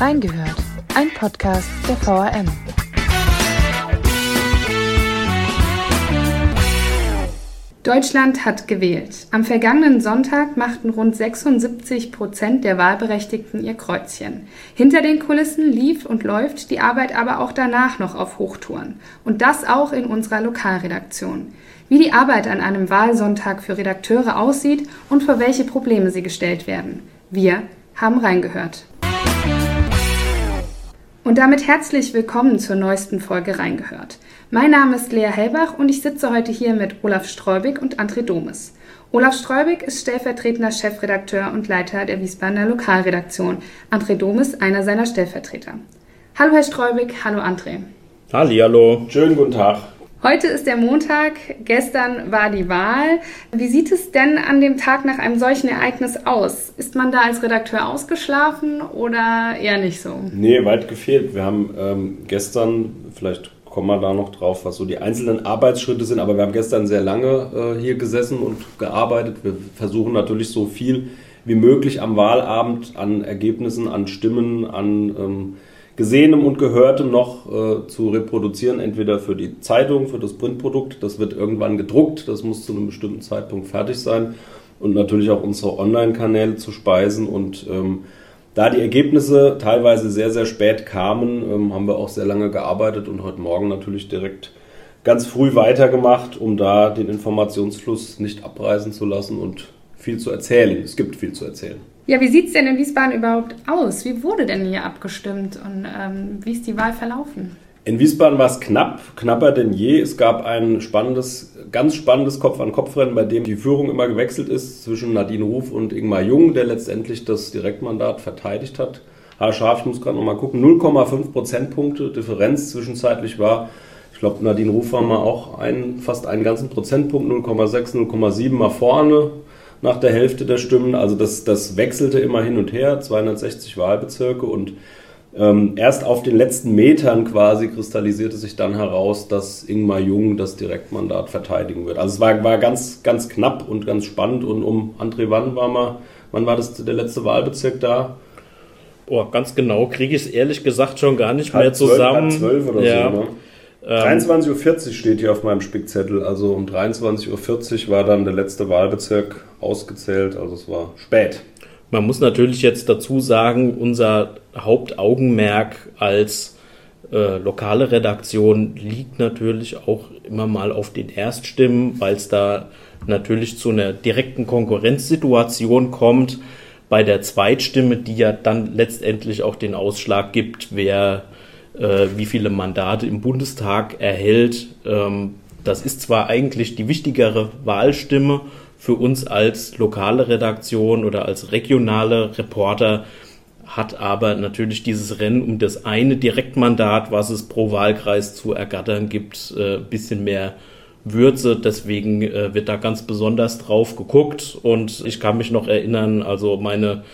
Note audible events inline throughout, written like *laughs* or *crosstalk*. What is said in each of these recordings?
Reingehört, ein Podcast der VRM. Deutschland hat gewählt. Am vergangenen Sonntag machten rund 76 Prozent der Wahlberechtigten ihr Kreuzchen. Hinter den Kulissen lief und läuft die Arbeit aber auch danach noch auf Hochtouren. Und das auch in unserer Lokalredaktion. Wie die Arbeit an einem Wahlsonntag für Redakteure aussieht und vor welche Probleme sie gestellt werden. Wir haben reingehört. Und damit herzlich willkommen zur neuesten Folge Reingehört. Mein Name ist Lea Hellbach und ich sitze heute hier mit Olaf Streubig und André Domes. Olaf Streubig ist stellvertretender Chefredakteur und Leiter der Wiesbadener Lokalredaktion. André Domes einer seiner Stellvertreter. Hallo Herr Streubig, hallo André. Hallo, schönen guten Tag. Heute ist der Montag, gestern war die Wahl. Wie sieht es denn an dem Tag nach einem solchen Ereignis aus? Ist man da als Redakteur ausgeschlafen oder eher nicht so? Nee, weit gefehlt. Wir haben ähm, gestern, vielleicht kommen wir da noch drauf, was so die einzelnen Arbeitsschritte sind. Aber wir haben gestern sehr lange äh, hier gesessen und gearbeitet. Wir versuchen natürlich so viel wie möglich am Wahlabend an Ergebnissen, an Stimmen, an ähm, Gesehenem und Gehörtem noch äh, zu reproduzieren, entweder für die Zeitung, für das Printprodukt. Das wird irgendwann gedruckt, das muss zu einem bestimmten Zeitpunkt fertig sein. Und natürlich auch unsere Online-Kanäle zu speisen und ähm, da die Ergebnisse teilweise sehr, sehr spät kamen, ähm, haben wir auch sehr lange gearbeitet und heute Morgen natürlich direkt ganz früh weitergemacht, um da den Informationsfluss nicht abreißen zu lassen und viel zu erzählen. Es gibt viel zu erzählen. Ja, wie sieht es denn in Wiesbaden überhaupt aus? Wie wurde denn hier abgestimmt und ähm, wie ist die Wahl verlaufen? In Wiesbaden war es knapp, knapper denn je. Es gab ein spannendes, ganz spannendes Kopf-an-Kopf-Rennen, bei dem die Führung immer gewechselt ist zwischen Nadine Ruf und Ingmar Jung, der letztendlich das Direktmandat verteidigt hat. Haarscharf, ich muss gerade nochmal gucken, 0,5 Prozentpunkte Differenz zwischenzeitlich war. Ich glaube, Nadine Ruf war mal auch ein, fast einen ganzen Prozentpunkt, 0,6, 0,7 mal vorne nach der Hälfte der Stimmen. Also das, das wechselte immer hin und her, 260 Wahlbezirke und ähm, erst auf den letzten Metern quasi kristallisierte sich dann heraus, dass Ingmar Jung das Direktmandat verteidigen wird. Also es war, war ganz, ganz knapp und ganz spannend. Und um André, wann war mal, wann war das der letzte Wahlbezirk da? Oh, ganz genau kriege ich es ehrlich gesagt schon gar nicht halb mehr zusammen. 12, halb 12 oder ja. so, ne? 23.40 ähm, Uhr steht hier auf meinem Spickzettel. Also um 23.40 Uhr war dann der letzte Wahlbezirk ausgezählt. Also es war spät. Man muss natürlich jetzt dazu sagen, unser Hauptaugenmerk als äh, lokale Redaktion liegt natürlich auch immer mal auf den Erststimmen, weil es da natürlich zu einer direkten Konkurrenzsituation kommt bei der Zweitstimme, die ja dann letztendlich auch den Ausschlag gibt, wer äh, wie viele Mandate im Bundestag erhält. Ähm, das ist zwar eigentlich die wichtigere Wahlstimme für uns als lokale Redaktion oder als regionale Reporter, hat aber natürlich dieses Rennen um das eine Direktmandat, was es pro Wahlkreis zu ergattern gibt, ein äh, bisschen mehr Würze. Deswegen äh, wird da ganz besonders drauf geguckt. Und ich kann mich noch erinnern, also meine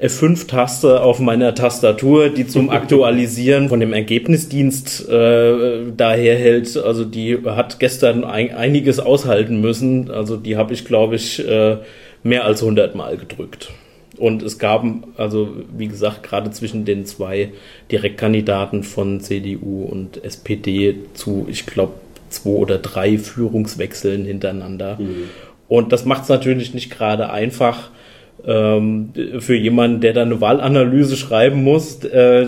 F5-Taste auf meiner Tastatur, die zum Aktualisieren von dem Ergebnisdienst äh, daherhält. Also die hat gestern ein, einiges aushalten müssen. Also die habe ich, glaube ich, äh, mehr als 100 Mal gedrückt. Und es gab, also wie gesagt, gerade zwischen den zwei Direktkandidaten von CDU und SPD zu, ich glaube, zwei oder drei Führungswechseln hintereinander. Mhm. Und das macht es natürlich nicht gerade einfach ähm, für jemanden, der da eine Wahlanalyse schreiben muss, äh,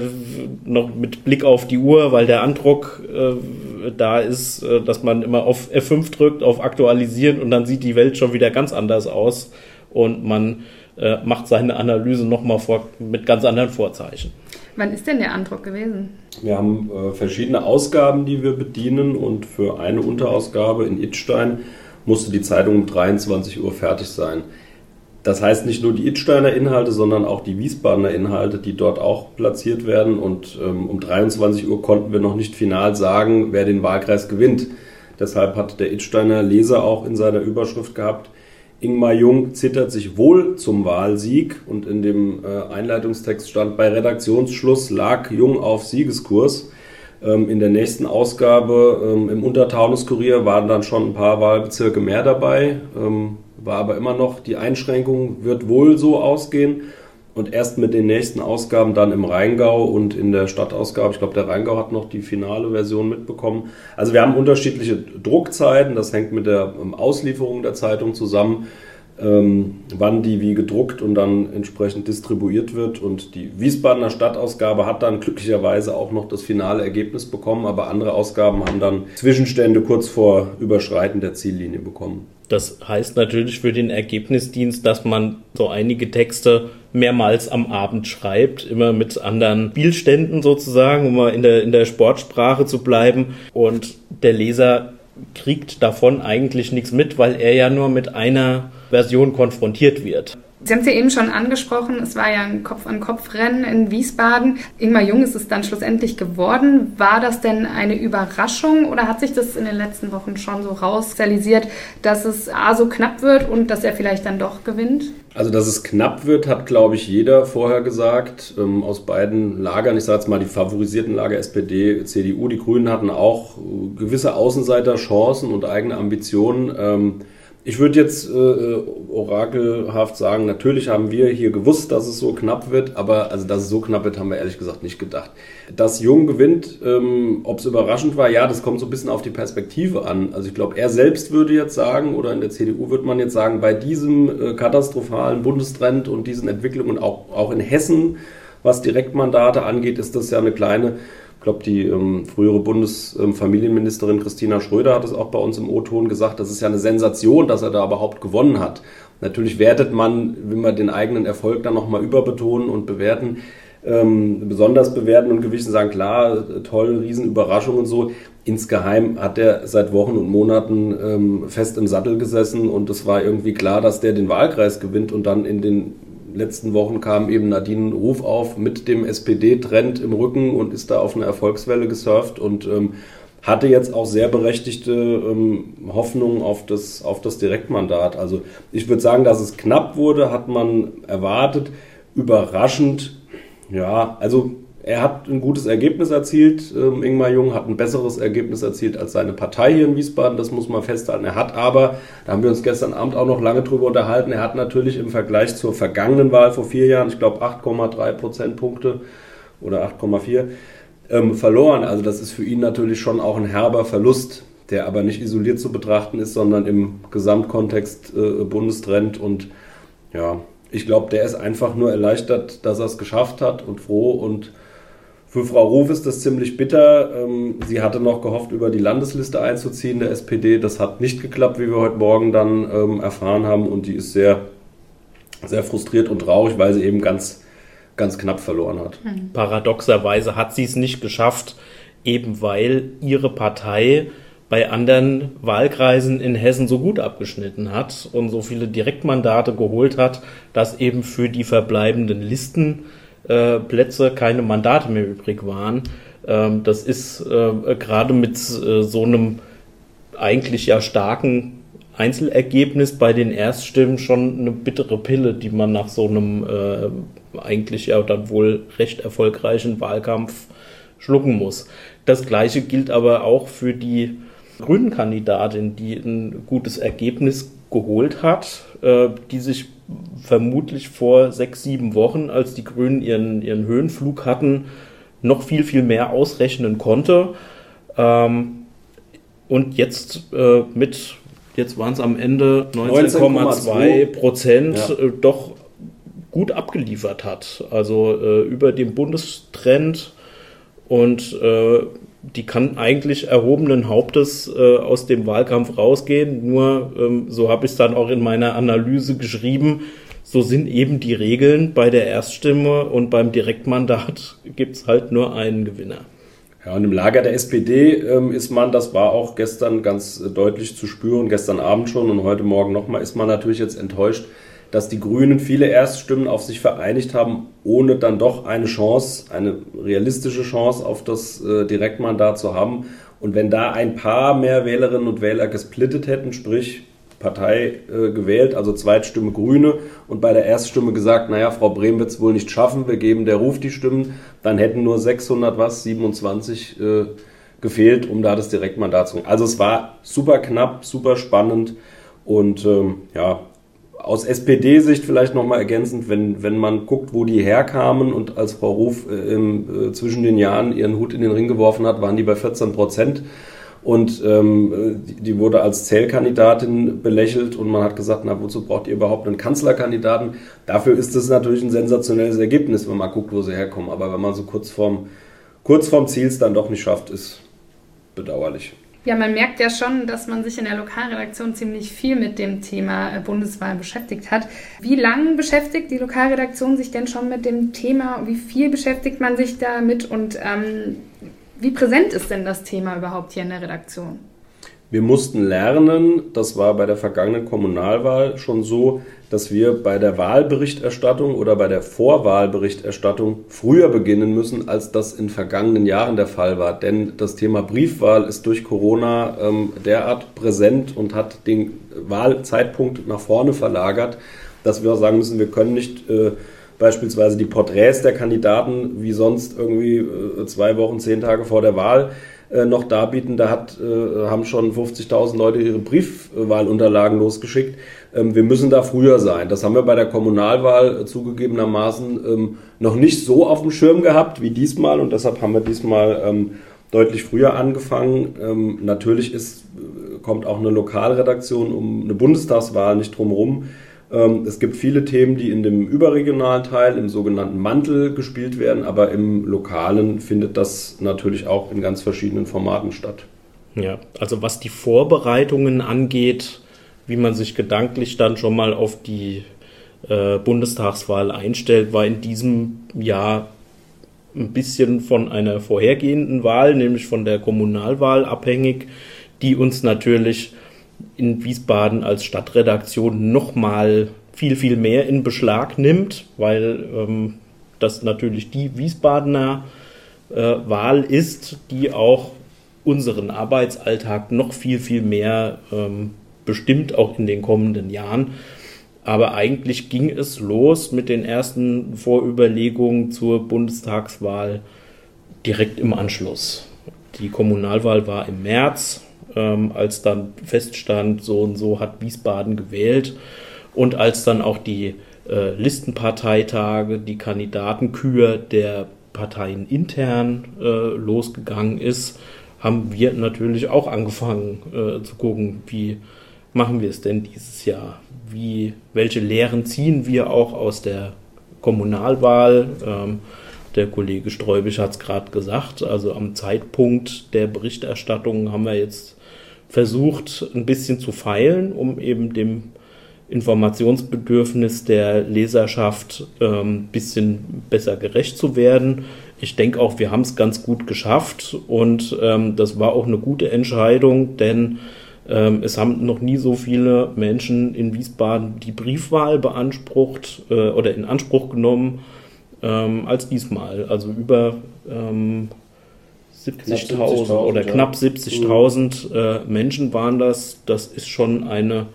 noch mit Blick auf die Uhr, weil der Andruck äh, da ist, äh, dass man immer auf F5 drückt, auf Aktualisieren und dann sieht die Welt schon wieder ganz anders aus und man äh, macht seine Analyse nochmal mit ganz anderen Vorzeichen. Wann ist denn der Andruck gewesen? Wir haben äh, verschiedene Ausgaben, die wir bedienen und für eine Unterausgabe in Itstein musste die Zeitung um 23 Uhr fertig sein. Das heißt nicht nur die Idsteiner Inhalte, sondern auch die Wiesbadener Inhalte, die dort auch platziert werden. Und ähm, um 23 Uhr konnten wir noch nicht final sagen, wer den Wahlkreis gewinnt. Deshalb hat der Idsteiner Leser auch in seiner Überschrift gehabt, Ingmar Jung zittert sich wohl zum Wahlsieg und in dem äh, Einleitungstext stand, bei Redaktionsschluss lag Jung auf Siegeskurs. Ähm, in der nächsten Ausgabe ähm, im Untertaunus-Kurier waren dann schon ein paar Wahlbezirke mehr dabei. Ähm, war aber immer noch, die Einschränkung wird wohl so ausgehen. und erst mit den nächsten Ausgaben dann im Rheingau und in der Stadtausgabe, ich glaube, der Rheingau hat noch die finale Version mitbekommen. Also wir haben unterschiedliche Druckzeiten, das hängt mit der ähm, Auslieferung der Zeitung zusammen ähm, wann die wie gedruckt und dann entsprechend distribuiert wird. Und die Wiesbadener Stadtausgabe hat dann glücklicherweise auch noch das finale Ergebnis bekommen, aber andere Ausgaben haben dann Zwischenstände kurz vor Überschreiten der Ziellinie bekommen. Das heißt natürlich für den Ergebnisdienst, dass man so einige Texte mehrmals am Abend schreibt, immer mit anderen Spielständen sozusagen, um mal in der, in der Sportsprache zu bleiben. Und der Leser kriegt davon eigentlich nichts mit, weil er ja nur mit einer Version konfrontiert wird. Sie haben es ja eben schon angesprochen, es war ja ein Kopf-an-Kopf-Rennen in Wiesbaden. Ingmar Jung ist es dann schlussendlich geworden. War das denn eine Überraschung oder hat sich das in den letzten Wochen schon so rauskristallisiert, dass es A so knapp wird und dass er vielleicht dann doch gewinnt? Also, dass es knapp wird, hat, glaube ich, jeder vorher gesagt. Ähm, aus beiden Lagern, ich sage jetzt mal die favorisierten Lager SPD, CDU, die Grünen hatten auch gewisse Außenseiterchancen und eigene Ambitionen. Ähm, ich würde jetzt äh, äh, orakelhaft sagen, natürlich haben wir hier gewusst, dass es so knapp wird, aber also dass es so knapp wird, haben wir ehrlich gesagt nicht gedacht. Dass Jung gewinnt, ähm, ob es überraschend war, ja, das kommt so ein bisschen auf die Perspektive an. Also ich glaube, er selbst würde jetzt sagen, oder in der CDU würde man jetzt sagen, bei diesem äh, katastrophalen Bundestrend und diesen Entwicklungen, auch, auch in Hessen, was Direktmandate angeht, ist das ja eine kleine glaube, die ähm, frühere Bundesfamilienministerin Christina Schröder hat es auch bei uns im O-Ton gesagt, das ist ja eine Sensation, dass er da überhaupt gewonnen hat. Natürlich wertet man, will man den eigenen Erfolg dann nochmal überbetonen und bewerten, ähm, besonders bewerten und gewissen sagen, klar, toll, Riesenüberraschung und so. Insgeheim hat er seit Wochen und Monaten ähm, fest im Sattel gesessen und es war irgendwie klar, dass der den Wahlkreis gewinnt und dann in den letzten Wochen kam eben Nadine Ruf auf mit dem SPD-Trend im Rücken und ist da auf eine Erfolgswelle gesurft und ähm, hatte jetzt auch sehr berechtigte ähm, Hoffnungen auf das, auf das Direktmandat. Also ich würde sagen, dass es knapp wurde, hat man erwartet. Überraschend, ja, also er hat ein gutes Ergebnis erzielt. Ähm, Ingmar Jung hat ein besseres Ergebnis erzielt als seine Partei hier in Wiesbaden, das muss man festhalten. Er hat aber, da haben wir uns gestern Abend auch noch lange drüber unterhalten, er hat natürlich im Vergleich zur vergangenen Wahl vor vier Jahren, ich glaube 8,3 Prozentpunkte oder 8,4 ähm, verloren. Also das ist für ihn natürlich schon auch ein herber Verlust, der aber nicht isoliert zu betrachten ist, sondern im Gesamtkontext äh, Bundestrend und ja, ich glaube, der ist einfach nur erleichtert, dass er es geschafft hat und froh und für Frau Ruf ist das ziemlich bitter. Ähm, sie hatte noch gehofft, über die Landesliste einzuziehen, der SPD. Das hat nicht geklappt, wie wir heute Morgen dann ähm, erfahren haben. Und die ist sehr, sehr frustriert und traurig, weil sie eben ganz, ganz knapp verloren hat. Mhm. Paradoxerweise hat sie es nicht geschafft, eben weil ihre Partei bei anderen Wahlkreisen in Hessen so gut abgeschnitten hat und so viele Direktmandate geholt hat, dass eben für die verbleibenden Listen äh, Plätze keine Mandate mehr übrig waren. Ähm, das ist äh, gerade mit äh, so einem eigentlich ja starken Einzelergebnis bei den Erststimmen schon eine bittere Pille, die man nach so einem äh, eigentlich ja dann wohl recht erfolgreichen Wahlkampf schlucken muss. Das gleiche gilt aber auch für die grünen Kandidatin, die ein gutes Ergebnis geholt hat, äh, die sich vermutlich vor sechs, sieben Wochen, als die Grünen ihren, ihren Höhenflug hatten, noch viel, viel mehr ausrechnen konnte. Ähm, und jetzt äh, mit, jetzt waren es am Ende 19,2 Prozent, ja. äh, doch gut abgeliefert hat. Also äh, über dem Bundestrend und äh, die kann eigentlich erhobenen Hauptes äh, aus dem Wahlkampf rausgehen. Nur, ähm, so habe ich es dann auch in meiner Analyse geschrieben, so sind eben die Regeln bei der Erststimme und beim Direktmandat *laughs* gibt es halt nur einen Gewinner. Ja, und im Lager der SPD ähm, ist man, das war auch gestern ganz äh, deutlich zu spüren, gestern Abend schon und heute Morgen nochmal, ist man natürlich jetzt enttäuscht, dass die Grünen viele Erststimmen auf sich vereinigt haben, ohne dann doch eine Chance, eine realistische Chance auf das äh, Direktmandat zu haben. Und wenn da ein paar mehr Wählerinnen und Wähler gesplittet hätten, sprich Partei äh, gewählt, also Zweitstimme Grüne und bei der Erststimme gesagt, naja, Frau Brehm wird es wohl nicht schaffen, wir geben der Ruf die Stimmen, dann hätten nur 600 was, 27 äh, gefehlt, um da das Direktmandat zu kriegen. Also es war super knapp, super spannend und ähm, ja, aus SPD-Sicht vielleicht nochmal ergänzend, wenn, wenn man guckt, wo die herkamen und als Frau Ruf äh, äh, zwischen den Jahren ihren Hut in den Ring geworfen hat, waren die bei 14 Prozent. Und ähm, die, die, wurde als Zählkandidatin belächelt und man hat gesagt, na wozu braucht ihr überhaupt einen Kanzlerkandidaten? Dafür ist es natürlich ein sensationelles Ergebnis, wenn man guckt, wo sie herkommen. Aber wenn man so kurz vorm, kurz vorm Ziel es dann doch nicht schafft, ist bedauerlich. Ja, man merkt ja schon, dass man sich in der Lokalredaktion ziemlich viel mit dem Thema äh, Bundeswahl beschäftigt hat. Wie lange beschäftigt die Lokalredaktion sich denn schon mit dem Thema? Wie viel beschäftigt man sich damit? Und ähm, wie präsent ist denn das Thema überhaupt hier in der Redaktion? Wir mussten lernen, das war bei der vergangenen Kommunalwahl schon so, dass wir bei der Wahlberichterstattung oder bei der Vorwahlberichterstattung früher beginnen müssen, als das in vergangenen Jahren der Fall war. Denn das Thema Briefwahl ist durch Corona ähm, derart präsent und hat den Wahlzeitpunkt nach vorne verlagert, dass wir auch sagen müssen, wir können nicht äh, beispielsweise die Porträts der Kandidaten wie sonst irgendwie äh, zwei Wochen, zehn Tage vor der Wahl äh, noch darbieten. Da hat, äh, haben schon 50.000 Leute ihre Briefwahlunterlagen losgeschickt. Ähm, wir müssen da früher sein. Das haben wir bei der Kommunalwahl zugegebenermaßen ähm, noch nicht so auf dem Schirm gehabt wie diesmal und deshalb haben wir diesmal ähm, deutlich früher angefangen. Natürlich ist, äh, kommt auch eine Lokalredaktion um eine Bundestagswahl nicht drum rum. Ähm, es gibt viele Themen, die in dem überregionalen Teil, im sogenannten Mantel gespielt werden, aber im lokalen findet das natürlich auch in ganz verschiedenen Formaten statt. Ja, also was die Vorbereitungen angeht, wie man sich gedanklich dann schon mal auf die äh, Bundestagswahl einstellt, war in diesem Jahr ein bisschen von einer vorhergehenden Wahl, nämlich von der Kommunalwahl abhängig, die uns natürlich in Wiesbaden als Stadtredaktion nochmal viel, viel mehr in Beschlag nimmt, weil ähm, das natürlich die Wiesbadener äh, Wahl ist, die auch unseren Arbeitsalltag noch viel, viel mehr ähm, bestimmt, auch in den kommenden Jahren. Aber eigentlich ging es los mit den ersten Vorüberlegungen zur Bundestagswahl direkt im Anschluss. Die Kommunalwahl war im März ähm, als dann feststand, so und so hat Wiesbaden gewählt und als dann auch die äh, Listenparteitage, die Kandidatenkür der Parteien intern äh, losgegangen ist, haben wir natürlich auch angefangen äh, zu gucken, wie machen wir es denn dieses Jahr? Wie, welche Lehren ziehen wir auch aus der Kommunalwahl? Ähm, der Kollege Sträubisch hat es gerade gesagt. Also am Zeitpunkt der Berichterstattung haben wir jetzt versucht, ein bisschen zu feilen, um eben dem Informationsbedürfnis der Leserschaft ein ähm, bisschen besser gerecht zu werden. Ich denke auch, wir haben es ganz gut geschafft und ähm, das war auch eine gute Entscheidung, denn ähm, es haben noch nie so viele Menschen in Wiesbaden die Briefwahl beansprucht äh, oder in Anspruch genommen ähm, als diesmal. Also über ähm, 70.000 70 oder ja. knapp 70.000 äh, Menschen waren das. Das ist schon eine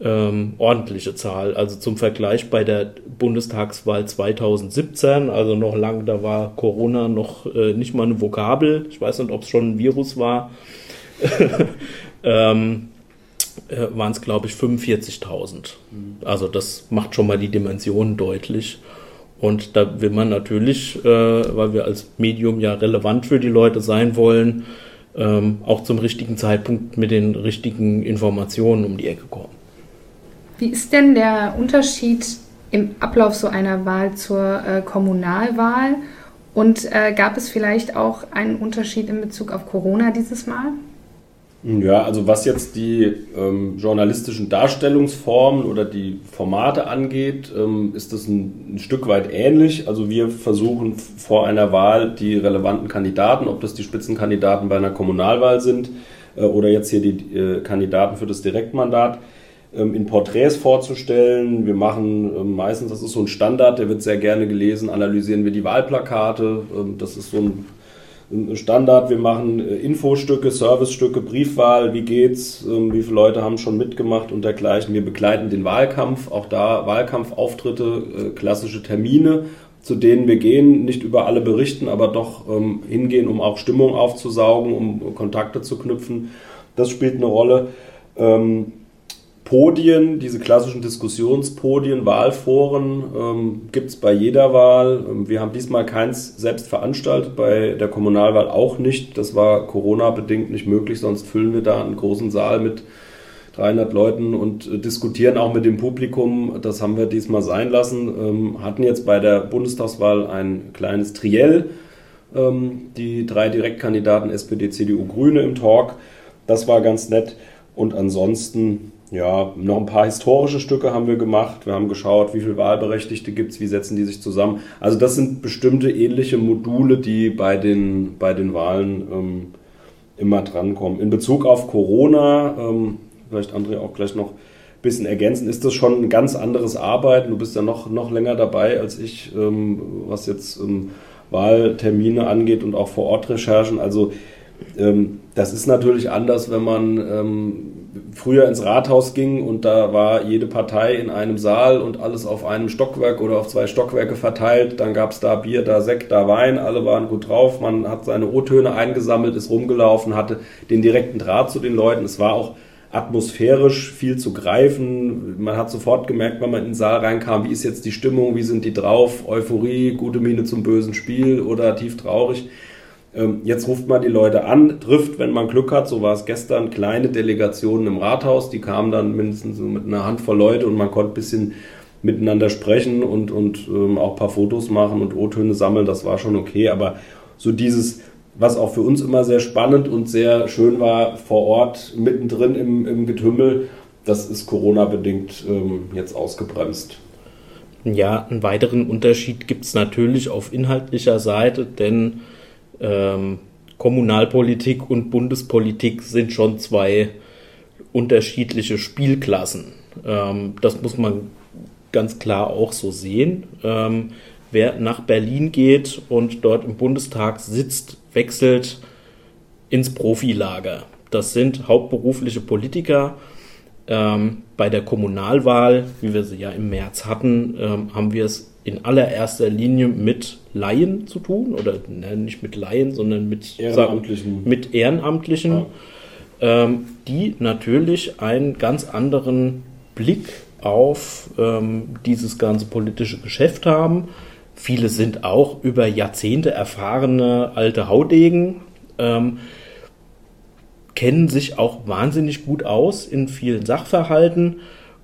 ähm, ordentliche Zahl. Also zum Vergleich bei der Bundestagswahl 2017, also noch lange, da war Corona noch äh, nicht mal eine Vokabel. Ich weiß nicht, ob es schon ein Virus war. *laughs* ähm, äh, waren es, glaube ich, 45.000. Mhm. Also das macht schon mal die Dimensionen deutlich. Und da will man natürlich, äh, weil wir als Medium ja relevant für die Leute sein wollen, ähm, auch zum richtigen Zeitpunkt mit den richtigen Informationen um die Ecke kommen. Wie ist denn der Unterschied im Ablauf so einer Wahl zur äh, Kommunalwahl? Und äh, gab es vielleicht auch einen Unterschied in Bezug auf Corona dieses Mal? Ja, also was jetzt die ähm, journalistischen Darstellungsformen oder die Formate angeht, ähm, ist das ein, ein, Stück weit ähnlich. Also wir versuchen vor einer Wahl die relevanten Kandidaten, ob das die Spitzenkandidaten bei einer Kommunalwahl sind äh, oder jetzt hier die äh, Kandidaten für das Direktmandat, ähm, in Porträts vorzustellen. Wir machen ähm, meistens, das ist so ein Standard, der wird sehr gerne gelesen, analysieren wir die Wahlplakate. Ähm, das ist so ein Standard, wir machen äh, Infostücke, Servicestücke, Briefwahl, wie geht's, ähm, wie viele Leute haben schon mitgemacht und dergleichen. Wir begleiten den Wahlkampf, auch da Wahlkampfauftritte, äh, klassische Termine, zu denen wir gehen, nicht über alle berichten, aber doch ähm, hingehen, um auch Stimmung aufzusaugen, um Kontakte zu knüpfen. Das spielt eine Rolle. Ähm, Podien, diese klassischen Diskussionspodien, Wahlforen ähm, gibt es bei jeder Wahl. Ähm, wir haben diesmal keins selbst veranstaltet, bei der Kommunalwahl auch nicht. Das war Corona-bedingt nicht möglich, sonst füllen wir da einen großen Saal mit 300 Leuten und äh, diskutieren auch mit dem Publikum. Das haben wir diesmal sein lassen. Ähm, hatten jetzt bei der Bundestagswahl ein kleines Triell. Ähm, die drei Direktkandidaten SPD, CDU, Grüne im Talk. Das war ganz nett. Und ansonsten ja, noch ein paar historische Stücke haben wir gemacht. Wir haben geschaut, wie viele Wahlberechtigte gibt es, wie setzen die sich zusammen. Also das sind bestimmte ähnliche Module, die bei den, bei den Wahlen ähm, immer drankommen. In Bezug auf Corona, ähm, vielleicht André auch gleich noch ein bisschen ergänzen, ist das schon ein ganz anderes Arbeiten. Du bist ja noch, noch länger dabei als ich, ähm, was jetzt ähm, Wahltermine angeht und auch vor Ort Recherchen. Also ähm, das ist natürlich anders, wenn man ähm, früher ins Rathaus ging und da war jede Partei in einem Saal und alles auf einem Stockwerk oder auf zwei Stockwerke verteilt. Dann gab es da Bier, da Sekt, da Wein, alle waren gut drauf. Man hat seine O-Töne eingesammelt, ist rumgelaufen, hatte den direkten Draht zu den Leuten. Es war auch atmosphärisch viel zu greifen. Man hat sofort gemerkt, wenn man in den Saal reinkam, wie ist jetzt die Stimmung, wie sind die drauf, Euphorie, gute Miene zum bösen Spiel oder tief traurig. Ähm, jetzt ruft man die Leute an, trifft, wenn man Glück hat, so war es gestern, kleine Delegationen im Rathaus, die kamen dann mindestens so mit einer Handvoll Leute und man konnte ein bisschen miteinander sprechen und, und ähm, auch ein paar Fotos machen und O-Töne sammeln, das war schon okay, aber so dieses, was auch für uns immer sehr spannend und sehr schön war, vor Ort, mittendrin im, im Getümmel, das ist Corona-bedingt ähm, jetzt ausgebremst. Ja, einen weiteren Unterschied gibt es natürlich auf inhaltlicher Seite, denn ähm, Kommunalpolitik und Bundespolitik sind schon zwei unterschiedliche Spielklassen. Ähm, das muss man ganz klar auch so sehen. Ähm, wer nach Berlin geht und dort im Bundestag sitzt, wechselt ins Profilager. Das sind hauptberufliche Politiker. Ähm, bei der Kommunalwahl, wie wir sie ja im März hatten, ähm, haben wir es in allererster Linie mit Laien zu tun, oder ne, nicht mit Laien, sondern mit Ehrenamtlichen, sagen, mit Ehrenamtlichen ja. ähm, die natürlich einen ganz anderen Blick auf ähm, dieses ganze politische Geschäft haben. Viele sind auch über Jahrzehnte erfahrene alte Haudegen, ähm, kennen sich auch wahnsinnig gut aus in vielen Sachverhalten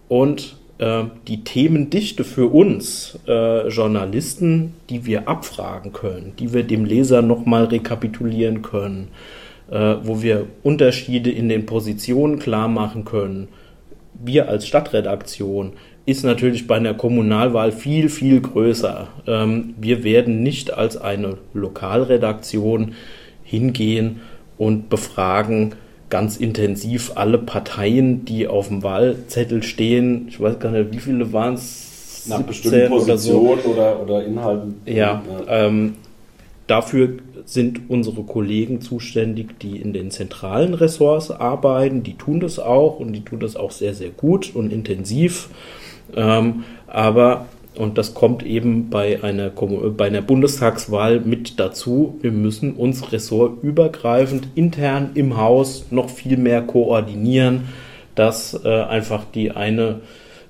und die Themendichte für uns äh, Journalisten, die wir abfragen können, die wir dem Leser nochmal rekapitulieren können, äh, wo wir Unterschiede in den Positionen klar machen können. Wir als Stadtredaktion ist natürlich bei einer Kommunalwahl viel, viel größer. Ähm, wir werden nicht als eine Lokalredaktion hingehen und befragen, ganz intensiv alle Parteien, die auf dem Wahlzettel stehen. Ich weiß gar nicht, wie viele waren es? Nach bestimmten Positionen oder, so. oder, oder, Inhalten. Ja, ja. Ähm, dafür sind unsere Kollegen zuständig, die in den zentralen Ressorts arbeiten. Die tun das auch und die tun das auch sehr, sehr gut und intensiv. Ähm, aber und das kommt eben bei einer, bei einer Bundestagswahl mit dazu. Wir müssen uns ressortübergreifend intern im Haus noch viel mehr koordinieren, dass äh, einfach die eine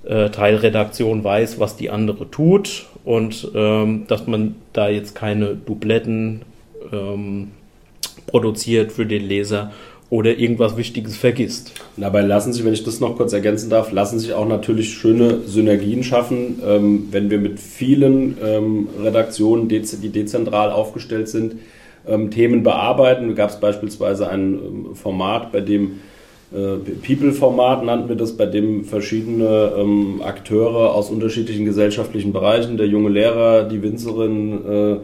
äh, Teilredaktion weiß, was die andere tut und ähm, dass man da jetzt keine Dubletten ähm, produziert für den Leser oder irgendwas Wichtiges vergisst. dabei lassen sich, wenn ich das noch kurz ergänzen darf, lassen sich auch natürlich schöne Synergien schaffen, ähm, wenn wir mit vielen ähm, Redaktionen, die dezentral aufgestellt sind, ähm, Themen bearbeiten. Da gab es beispielsweise ein ähm, Format, bei dem äh, People-Format nannten wir das, bei dem verschiedene ähm, Akteure aus unterschiedlichen gesellschaftlichen Bereichen, der junge Lehrer, die Winzerin, äh,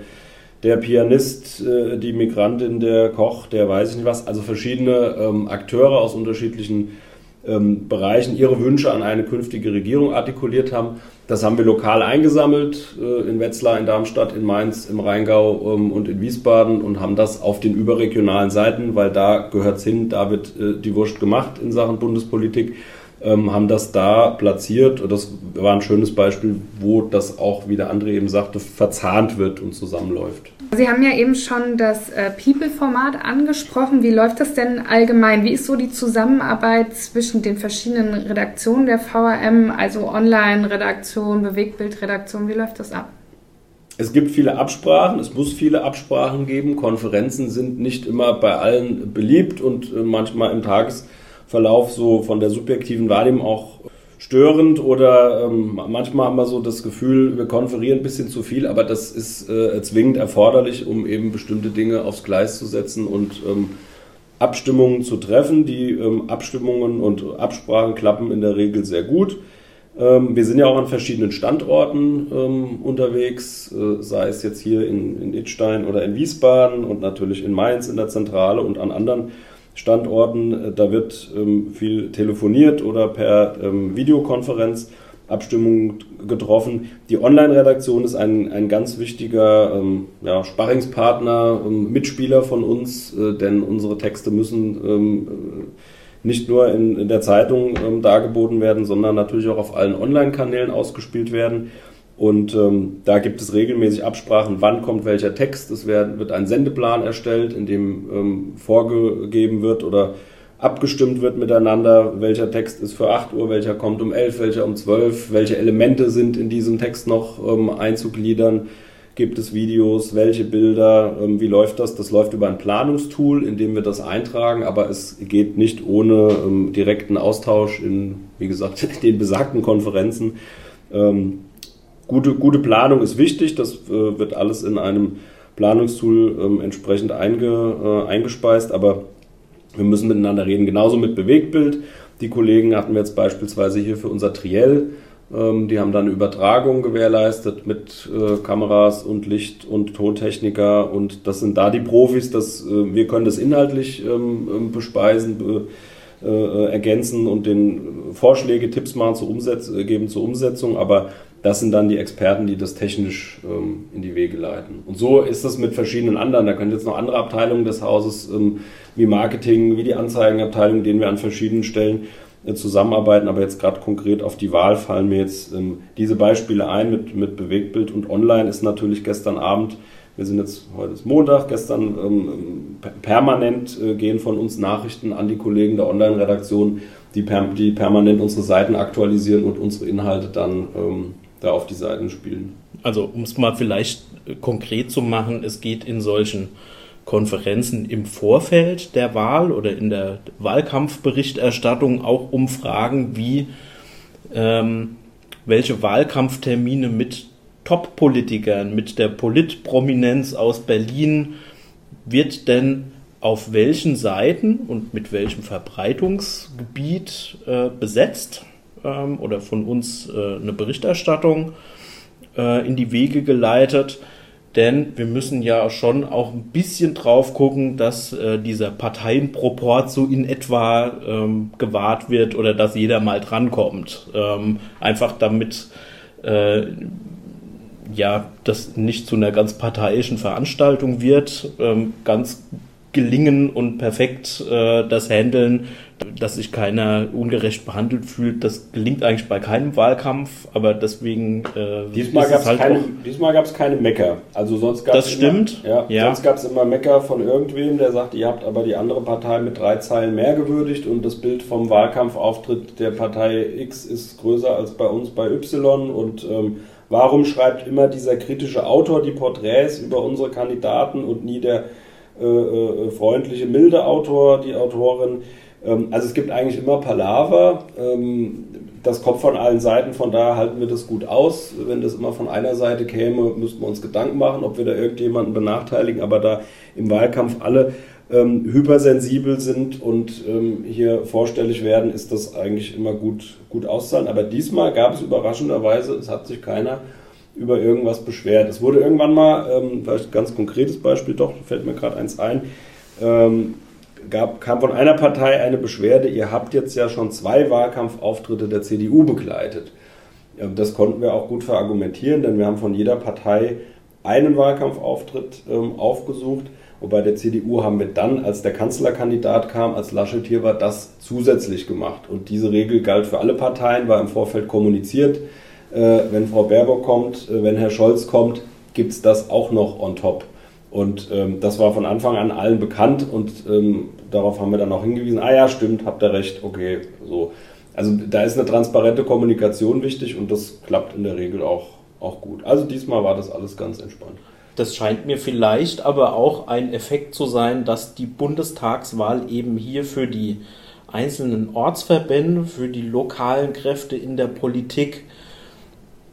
der Pianist, äh, die Migrantin, der Koch, der weiß ich nicht was, also verschiedene ähm, Akteure aus unterschiedlichen ähm, Bereichen ihre Wünsche an eine künftige Regierung artikuliert haben. Das haben wir lokal eingesammelt äh, in Wetzlar, in Darmstadt, in Mainz, im Rheingau ähm, und in Wiesbaden und haben das auf den überregionalen Seiten, weil da gehört es hin, da wird äh, die Wurst gemacht in Sachen Bundespolitik, ähm, haben das da platziert. Und das war ein schönes Beispiel, wo das auch, wie der andere eben sagte, verzahnt wird und zusammenläuft. Sie haben ja eben schon das äh, People-Format angesprochen. Wie läuft das denn allgemein? Wie ist so die Zusammenarbeit zwischen den verschiedenen Redaktionen der VRM, also Online-Redaktion, Bewegtbild-Redaktion? Wie läuft das ab? Es gibt viele Absprachen, es muss viele Absprachen geben. Konferenzen sind nicht immer bei allen beliebt und äh, manchmal im Tagesverlauf so von der subjektiven Wahrnehmung auch störend oder ähm, manchmal haben wir so das Gefühl, wir konferieren ein bisschen zu viel, aber das ist äh, zwingend erforderlich, um eben bestimmte Dinge aufs Gleis zu setzen und ähm, Abstimmungen zu treffen. Die ähm, Abstimmungen und Absprachen klappen in der Regel sehr gut. Ähm, wir sind ja auch an verschiedenen Standorten ähm, unterwegs, äh, sei es jetzt hier in, in Idstein oder in Wiesbaden und natürlich in Mainz in der Zentrale und an anderen Standorten. Äh, da wird ähm, viel telefoniert oder per Videokonferenz Abstimmungen getroffen. Die Online-Redaktion ist ein, ein ganz wichtiger ähm, ja, Sparringspartner, ähm, Mitspieler von uns, äh, denn unsere Texte müssen ähm, nicht nur in, in der Zeitung ähm, dargeboten werden, sondern natürlich auch auf allen Online-Kanälen ausgespielt werden. Und ähm, da gibt es regelmäßig Absprachen, wann kommt welcher Text. Es wird, wird ein Sendeplan erstellt, in dem ähm, vorgegeben wird oder abgestimmt wird miteinander, welcher Text ist für 8 Uhr, welcher kommt um 11, welcher um 12, welche Elemente sind in diesem Text noch ähm, einzugliedern Gibt es Videos? Welche Bilder? Ähm, wie läuft das? Das läuft über ein Planungstool, in dem wir das eintragen, aber es geht nicht ohne ähm, direkten Austausch in, wie gesagt, *laughs* den besagten Konferenzen. Ähm, gute, gute Planung ist wichtig. Das äh, wird alles in einem Planungstool entsprechend einge, äh, eingespeist, aber wir müssen miteinander reden. Genauso mit Bewegtbild. Die Kollegen hatten wir jetzt beispielsweise hier für unser Triell ähm, die haben dann eine Übertragung gewährleistet mit äh, Kameras und Licht und Tontechniker und das sind da die Profis. Das, äh, wir können das inhaltlich ähm, ähm bespeisen, be, äh, ergänzen und den Vorschläge, Tipps machen zur Umsetz äh, geben zur Umsetzung, aber das sind dann die Experten, die das technisch ähm, in die Wege leiten. Und so ist das mit verschiedenen anderen. Da können jetzt noch andere Abteilungen des Hauses ähm, wie Marketing, wie die Anzeigenabteilung, denen wir an verschiedenen Stellen äh, zusammenarbeiten, aber jetzt gerade konkret auf die Wahl fallen mir jetzt ähm, diese Beispiele ein mit, mit Bewegtbild und online ist natürlich gestern Abend, wir sind jetzt, heute ist Montag, gestern ähm, permanent äh, gehen von uns Nachrichten an die Kollegen der Online-Redaktion, die, per, die permanent unsere Seiten aktualisieren und unsere Inhalte dann ähm, da auf die Seiten spielen. Also um es mal vielleicht äh, konkret zu machen, es geht in solchen Konferenzen im Vorfeld der Wahl oder in der Wahlkampfberichterstattung auch um Fragen wie ähm, welche Wahlkampftermine mit Top-Politikern, mit der Politprominenz aus Berlin wird denn auf welchen Seiten und mit welchem Verbreitungsgebiet äh, besetzt ähm, oder von uns äh, eine Berichterstattung äh, in die Wege geleitet denn wir müssen ja schon auch ein bisschen drauf gucken, dass äh, dieser Parteienproport so in etwa ähm, gewahrt wird oder dass jeder mal drankommt. Ähm, einfach damit äh, ja das nicht zu einer ganz parteiischen Veranstaltung wird. Ähm, ganz gelingen und perfekt äh, das Handeln, dass sich keiner ungerecht behandelt fühlt. Das gelingt eigentlich bei keinem Wahlkampf, aber deswegen äh, diesmal gab es halt keine, diesmal gab es keine Mecker. Also sonst gab das es stimmt. Immer, ja, ja. Sonst gab es immer Mecker von irgendwem, der sagt, ihr habt aber die andere Partei mit drei Zeilen mehr gewürdigt und das Bild vom Wahlkampfauftritt der Partei X ist größer als bei uns bei Y und ähm, Warum schreibt immer dieser kritische Autor die Porträts über unsere Kandidaten und nie der äh, äh, freundliche, milde Autor, die Autorin. Ähm, also es gibt eigentlich immer Palaver. Ähm, das kommt von allen Seiten, von daher halten wir das gut aus. Wenn das immer von einer Seite käme, müssten wir uns Gedanken machen, ob wir da irgendjemanden benachteiligen. Aber da im Wahlkampf alle ähm, hypersensibel sind und ähm, hier vorstellig werden, ist das eigentlich immer gut, gut auszahlen. Aber diesmal gab es überraschenderweise, es hat sich keiner über irgendwas beschwert. Es wurde irgendwann mal, ähm, vielleicht ein ganz konkretes Beispiel, doch, fällt mir gerade eins ein, ähm, gab, kam von einer Partei eine Beschwerde, ihr habt jetzt ja schon zwei Wahlkampfauftritte der CDU begleitet. Das konnten wir auch gut verargumentieren, denn wir haben von jeder Partei einen Wahlkampfauftritt ähm, aufgesucht Und bei der CDU haben wir dann, als der Kanzlerkandidat kam, als Laschet hier war, das zusätzlich gemacht. Und diese Regel galt für alle Parteien, war im Vorfeld kommuniziert. Äh, wenn Frau Baerbock kommt, äh, wenn Herr Scholz kommt, gibt es das auch noch on top. Und ähm, das war von Anfang an allen bekannt und ähm, darauf haben wir dann auch hingewiesen, ah ja, stimmt, habt ihr recht, okay, so. Also da ist eine transparente Kommunikation wichtig und das klappt in der Regel auch, auch gut. Also diesmal war das alles ganz entspannt. Das scheint mir vielleicht aber auch ein Effekt zu sein, dass die Bundestagswahl eben hier für die einzelnen Ortsverbände, für die lokalen Kräfte in der Politik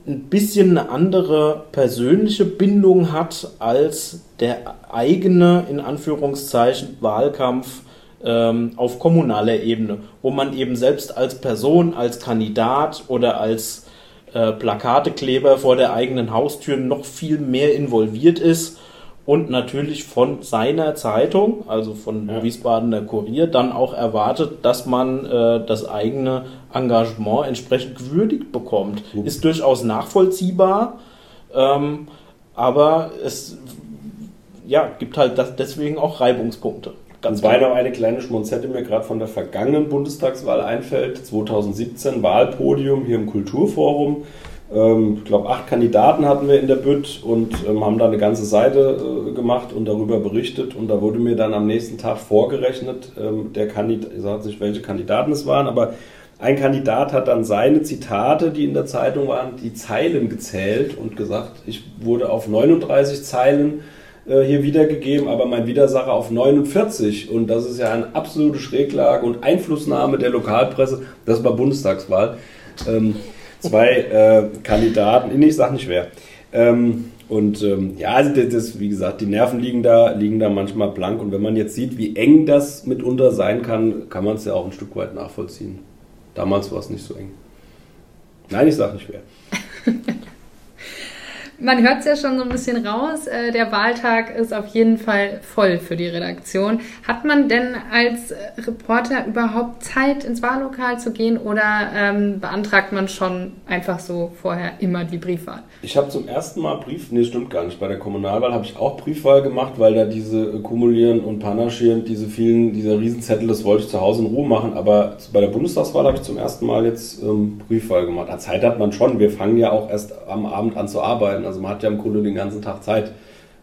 ein bisschen eine andere persönliche Bindung hat als der eigene, in Anführungszeichen, Wahlkampf ähm, auf kommunaler Ebene, wo man eben selbst als Person, als Kandidat oder als äh, Plakatekleber vor der eigenen Haustür noch viel mehr involviert ist und natürlich von seiner Zeitung, also von ja. Wiesbadener Kurier, dann auch erwartet, dass man äh, das eigene Engagement entsprechend gewürdigt bekommt. Mhm. Ist durchaus nachvollziehbar, ähm, aber es ja, gibt halt das, deswegen auch Reibungspunkte. Ganz Wobei noch eine kleine Schmonzette mir gerade von der vergangenen Bundestagswahl einfällt. 2017 Wahlpodium hier im Kulturforum. Ähm, ich glaube, acht Kandidaten hatten wir in der Bütt und ähm, haben da eine ganze Seite äh, gemacht und darüber berichtet. Und da wurde mir dann am nächsten Tag vorgerechnet, ähm, der Kandidat, ich sage nicht, welche Kandidaten es waren, aber ein Kandidat hat dann seine Zitate, die in der Zeitung waren, die Zeilen gezählt und gesagt, ich wurde auf 39 Zeilen äh, hier wiedergegeben, aber mein Widersacher auf 49. Und das ist ja eine absolute Schräglage und Einflussnahme der Lokalpresse. Das war Bundestagswahl. Ähm, zwei äh, Kandidaten, ich sage nicht wer. Ähm, und ähm, ja, also das, das, wie gesagt, die Nerven liegen da, liegen da manchmal blank. Und wenn man jetzt sieht, wie eng das mitunter sein kann, kann man es ja auch ein Stück weit nachvollziehen. Damals war es nicht so eng. Nein, ich sage nicht wer. *laughs* Man hört es ja schon so ein bisschen raus. Äh, der Wahltag ist auf jeden Fall voll für die Redaktion. Hat man denn als Reporter überhaupt Zeit, ins Wahllokal zu gehen oder ähm, beantragt man schon einfach so vorher immer die Briefwahl? Ich habe zum ersten Mal Brief, nee, stimmt gar nicht. Bei der Kommunalwahl habe ich auch Briefwahl gemacht, weil da diese Kumulieren und Panaschieren, diese vielen, dieser Riesenzettel, das wollte ich zu Hause in Ruhe machen. Aber bei der Bundestagswahl habe ich zum ersten Mal jetzt ähm, Briefwahl gemacht. Zeit hat man schon. Wir fangen ja auch erst am Abend an zu arbeiten. Also man hat ja im Grunde den ganzen Tag Zeit.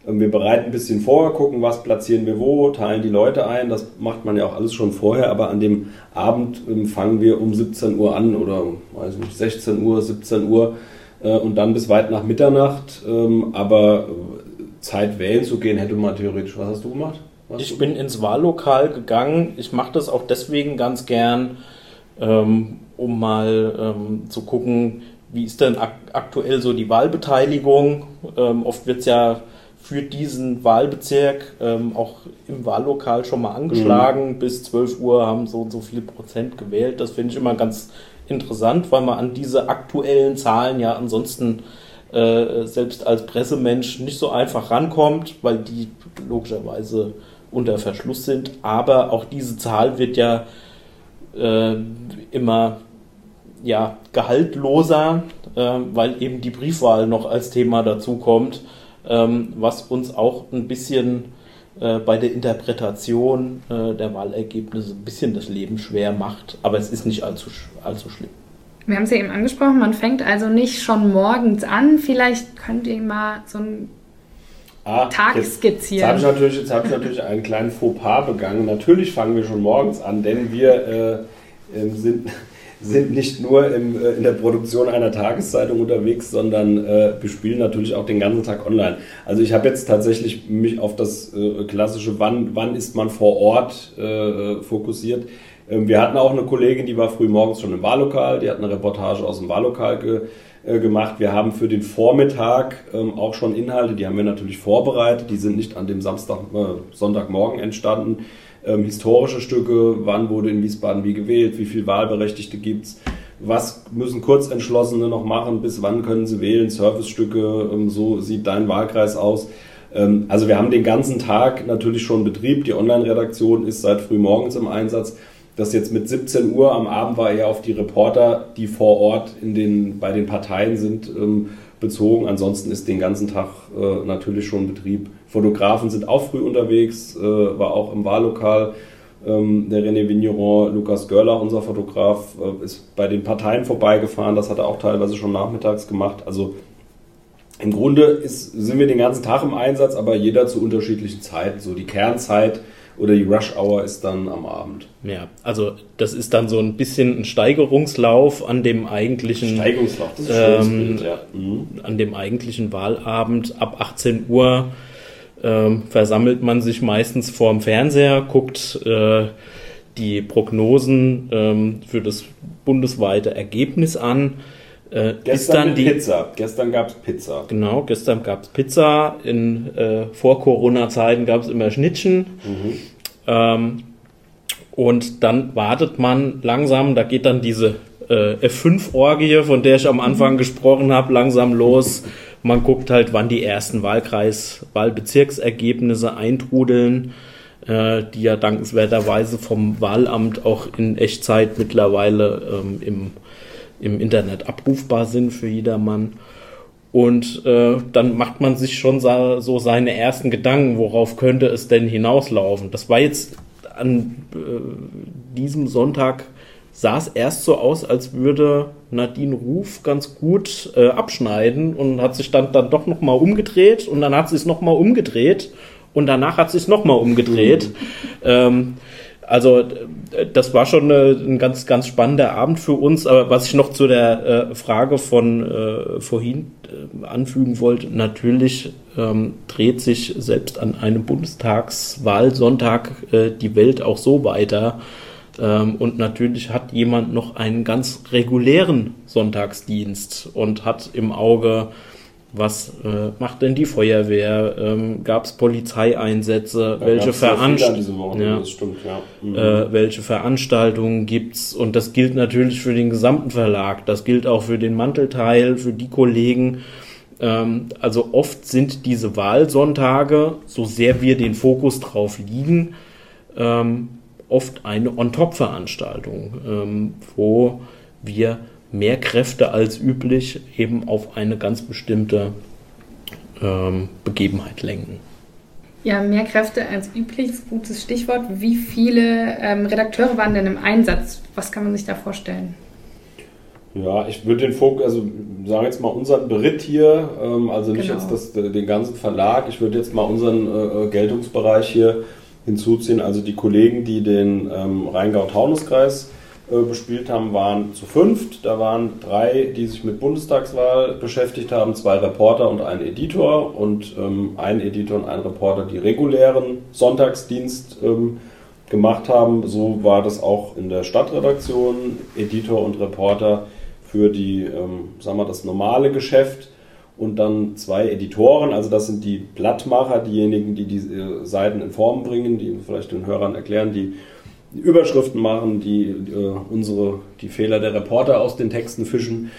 Ähm, wir bereiten ein bisschen vor, gucken, was platzieren wir wo, teilen die Leute ein. Das macht man ja auch alles schon vorher, aber an dem Abend ähm, fangen wir um 17 Uhr an oder weiß nicht, 16 Uhr, 17 Uhr äh, und dann bis weit nach Mitternacht. Ähm, aber Zeit wählen zu gehen hätte man theoretisch. Was hast du gemacht? Was ich du? bin ins Wahllokal gegangen. Ich mache das auch deswegen ganz gern, um mal zu gucken, wie ist denn ak aktuell so die Wahlbeteiligung? Ähm, oft wird es ja für diesen Wahlbezirk ähm, auch im Wahllokal schon mal angeschlagen. Mhm. Bis 12 Uhr haben so und so viel Prozent gewählt. Das finde ich immer ganz interessant, weil man an diese aktuellen Zahlen ja ansonsten äh, selbst als Pressemensch nicht so einfach rankommt, weil die logischerweise unter Verschluss sind. Aber auch diese Zahl wird ja äh, immer ja, gehaltloser, äh, weil eben die Briefwahl noch als Thema dazu kommt, ähm, was uns auch ein bisschen äh, bei der Interpretation äh, der Wahlergebnisse ein bisschen das Leben schwer macht. Aber es ist nicht allzu, allzu schlimm. Wir haben es ja eben angesprochen, man fängt also nicht schon morgens an. Vielleicht könnt ihr mal so ein Ah, Tag jetzt, skizzieren. Jetzt habe ich, hab ich natürlich einen kleinen Fauxpas begangen. Natürlich fangen wir schon morgens an, denn wir äh, äh sind sind nicht nur im, äh, in der Produktion einer Tageszeitung unterwegs, sondern äh, bespielen natürlich auch den ganzen Tag online. Also ich habe jetzt tatsächlich mich auf das äh, klassische, wann, wann ist man vor Ort äh, fokussiert. Ähm, wir hatten auch eine Kollegin, die war früh morgens schon im Wahllokal, die hat eine Reportage aus dem Wahllokal ge, äh, gemacht. Wir haben für den Vormittag ähm, auch schon Inhalte, die haben wir natürlich vorbereitet, die sind nicht an dem Samstag, äh, Sonntagmorgen entstanden ähm, historische Stücke, wann wurde in Wiesbaden wie gewählt, wie viele Wahlberechtigte gibt es, was müssen Kurzentschlossene noch machen, bis wann können sie wählen, Servicestücke, ähm, so sieht dein Wahlkreis aus. Ähm, also wir haben den ganzen Tag natürlich schon Betrieb, die Online-Redaktion ist seit früh morgens im Einsatz. Das jetzt mit 17 Uhr am Abend war eher auf die Reporter, die vor Ort in den, bei den Parteien sind, ähm, bezogen. Ansonsten ist den ganzen Tag äh, natürlich schon Betrieb. Fotografen sind auch früh unterwegs, äh, war auch im Wahllokal. Ähm, der René Vigneron, Lukas Görler, unser Fotograf, äh, ist bei den Parteien vorbeigefahren. Das hat er auch teilweise schon nachmittags gemacht. Also im Grunde ist, sind wir den ganzen Tag im Einsatz, aber jeder zu unterschiedlichen Zeiten. So die Kernzeit oder die Rush Hour ist dann am Abend. Ja, also das ist dann so ein bisschen ein Steigerungslauf an dem eigentlichen Steigerungslauf, das ist ähm, Bild, ja. Mhm. an dem eigentlichen Wahlabend ab 18 Uhr ähm, versammelt man sich meistens vorm Fernseher, guckt äh, die Prognosen ähm, für das bundesweite Ergebnis an. Äh, Gestern die Pizza. Gestern gab es Pizza. Genau, gestern gab es Pizza. In äh, vor Corona-Zeiten gab es immer Schnittchen. Ähm, und dann wartet man langsam, da geht dann diese äh, F5-Orgie, von der ich am Anfang gesprochen habe, langsam los. Man guckt halt, wann die ersten Wahlkreis-, Wahlbezirksergebnisse eintrudeln, äh, die ja dankenswerterweise vom Wahlamt auch in Echtzeit mittlerweile ähm, im, im Internet abrufbar sind für jedermann. Und äh, dann macht man sich schon so seine ersten Gedanken, worauf könnte es denn hinauslaufen. Das war jetzt an äh, diesem Sonntag, sah es erst so aus, als würde Nadine Ruf ganz gut äh, abschneiden und hat sich dann, dann doch nochmal umgedreht und dann hat sie es nochmal umgedreht und danach hat sie es nochmal umgedreht. Ähm, also äh, das war schon äh, ein ganz, ganz spannender Abend für uns. Aber was ich noch zu der äh, Frage von vorhin anfügen wollte, natürlich ähm, dreht sich selbst an einem Bundestagswahlsonntag die Welt auch so weiter. Ähm, und natürlich hat jemand noch einen ganz regulären Sonntagsdienst und hat im Auge, was äh, macht denn die Feuerwehr? Ähm, Gab es Polizeieinsätze? Da welche Veranstaltungen? Ja. ja. Mhm. Äh, welche Veranstaltungen gibt's und das gilt natürlich für den gesamten Verlag, das gilt auch für den Mantelteil, für die Kollegen. Ähm, also oft sind diese Wahlsonntage, so sehr wir den Fokus drauf liegen, ähm, oft eine On-Top-Veranstaltung, ähm, wo wir mehr Kräfte als üblich eben auf eine ganz bestimmte ähm, Begebenheit lenken. Ja, mehr Kräfte als üblich, ist ein gutes Stichwort. Wie viele ähm, Redakteure waren denn im Einsatz? Was kann man sich da vorstellen? Ja, ich würde den Fokus, also sagen jetzt mal unseren Beritt hier, ähm, also nicht Genau. jetzt das, den ganzen Verlag, ich würde jetzt mal unseren äh, Geltungsbereich hier hinzuziehen. Also die Kollegen, die den ähm, Rheingau-Taunus-Kreis äh, bespielt haben, waren zu fünft. Da waren drei, die sich mit Bundestagswahl beschäftigt haben, zwei Reporter und ein Editor und ähm, ein Editor und ein Reporter, die regulären Sonntagsdienst ähm, gemacht haben. So war das auch in der Stadtredaktion, Editor und Reporter für die, ähm, sagen wir, das normale Geschäft und dann zwei Editoren, also das sind die Blattmacher, diejenigen, die die Seiten in Form bringen, die vielleicht den Hörern erklären, die Überschriften machen, die äh, unsere die Fehler der Reporter aus den Texten fischen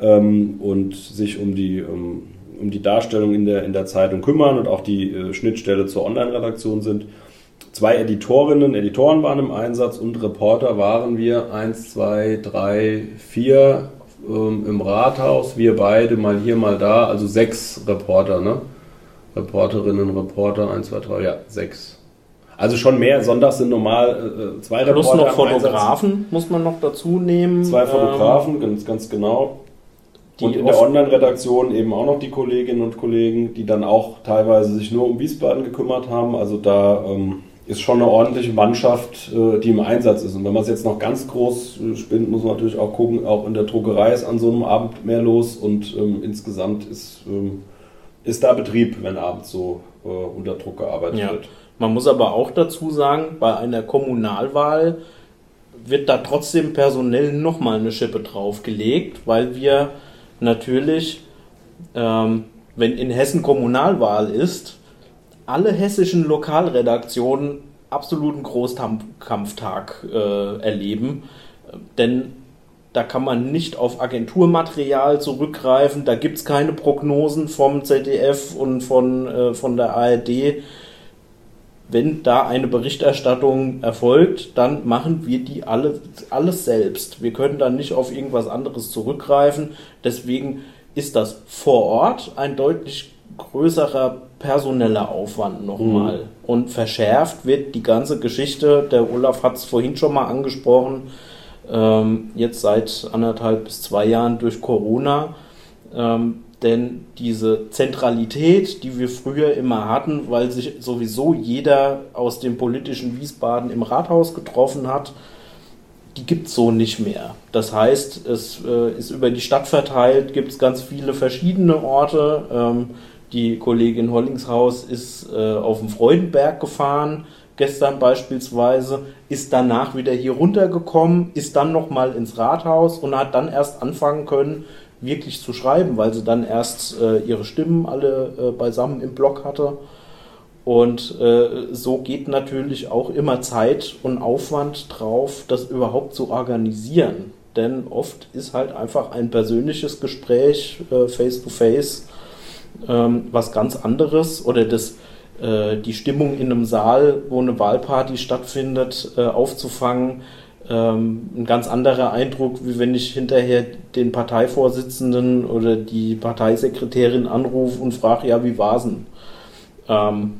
ähm, und sich um die ähm, um die Darstellung in der in der Zeitung kümmern und auch die äh, Schnittstelle zur Online-Redaktion sind. Zwei Editorinnen, Editoren waren im Einsatz und Reporter waren wir eins, zwei, drei, vier ähm, im Rathaus, wir beide mal hier, mal da, also sechs Reporter, ne? Reporterinnen, Reporter, eins, zwei, drei, ja, sechs. Also schon mehr. Sonntags sind normal äh, zwei Plus Reporter noch im Einsatz. Fotografen muss man noch dazu nehmen. Zwei Ähm, Fotografen, ganz, ganz genau. die und in der Online-Redaktion eben auch noch die Kolleginnen und Kollegen, die dann auch teilweise sich nur um Wiesbaden gekümmert haben. Also da ähm, ist schon eine ordentliche Mannschaft, äh, die im Einsatz ist. Und wenn man es jetzt noch ganz groß äh, spinnt, muss man natürlich auch gucken, auch in der Druckerei ist an so einem Abend mehr los und ähm, insgesamt ist, ähm, ist da Betrieb, wenn abends so äh, unter Druck gearbeitet Ja. wird. Man muss aber auch dazu sagen, bei einer Kommunalwahl wird da trotzdem personell nochmal eine Schippe draufgelegt, weil wir natürlich, ähm, wenn in Hessen Kommunalwahl ist, alle hessischen Lokalredaktionen absoluten Großkampftag äh, erleben. Denn da kann man nicht auf Agenturmaterial zurückgreifen, da gibt es keine Prognosen vom ZDF und von, äh, von der ARD wenn da eine Berichterstattung erfolgt, dann machen wir die alle, alles selbst. Wir können dann nicht auf irgendwas anderes zurückgreifen. Deswegen ist das vor Ort ein deutlich größerer personeller Aufwand nochmal. Mhm. Und verschärft wird die ganze Geschichte, der Olaf hat es vorhin schon mal angesprochen, ähm, jetzt seit anderthalb bis zwei Jahren durch Corona. Ähm, denn diese Zentralität, die wir früher immer hatten, weil sich sowieso jeder aus dem politischen Wiesbaden im Rathaus getroffen hat, die gibt es so nicht mehr. Das heißt, es äh, ist über die Stadt verteilt, gibt es ganz viele verschiedene Orte. Ähm, die Kollegin Hollingshaus ist äh, auf dem Freudenberg gefahren, gestern beispielsweise, ist danach wieder hier runtergekommen, ist dann nochmal ins Rathaus und hat dann erst anfangen können, wirklich zu schreiben, weil sie dann erst äh, ihre Stimmen alle äh, beisammen im Blog hatte. Und äh, so geht natürlich auch immer Zeit und Aufwand drauf, das überhaupt zu organisieren. Denn oft ist halt einfach ein persönliches Gespräch face to face ähm, was ganz anderes oder das, äh, die Stimmung in einem Saal, wo eine Wahlparty stattfindet, äh, aufzufangen ähm, ein ganz anderer Eindruck, wie wenn ich hinterher den Parteivorsitzenden oder die Parteisekretärin anrufe und frage, ja, wie war's denn? Ähm,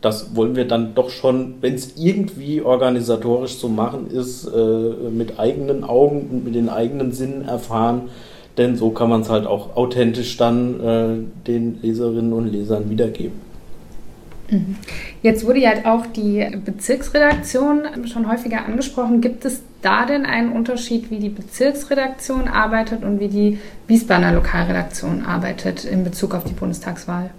das wollen wir dann doch schon, wenn es irgendwie organisatorisch zu machen ist, äh, mit eigenen Augen und mit den eigenen Sinnen erfahren, denn so kann man es halt auch authentisch dann äh, den Leserinnen und Lesern wiedergeben. Mhm. Jetzt wurde ja auch die Bezirksredaktion schon häufiger angesprochen. Gibt es da denn einen Unterschied, wie die Bezirksredaktion arbeitet und wie die Wiesbadener Lokalredaktion arbeitet in Bezug auf die Bundestagswahl?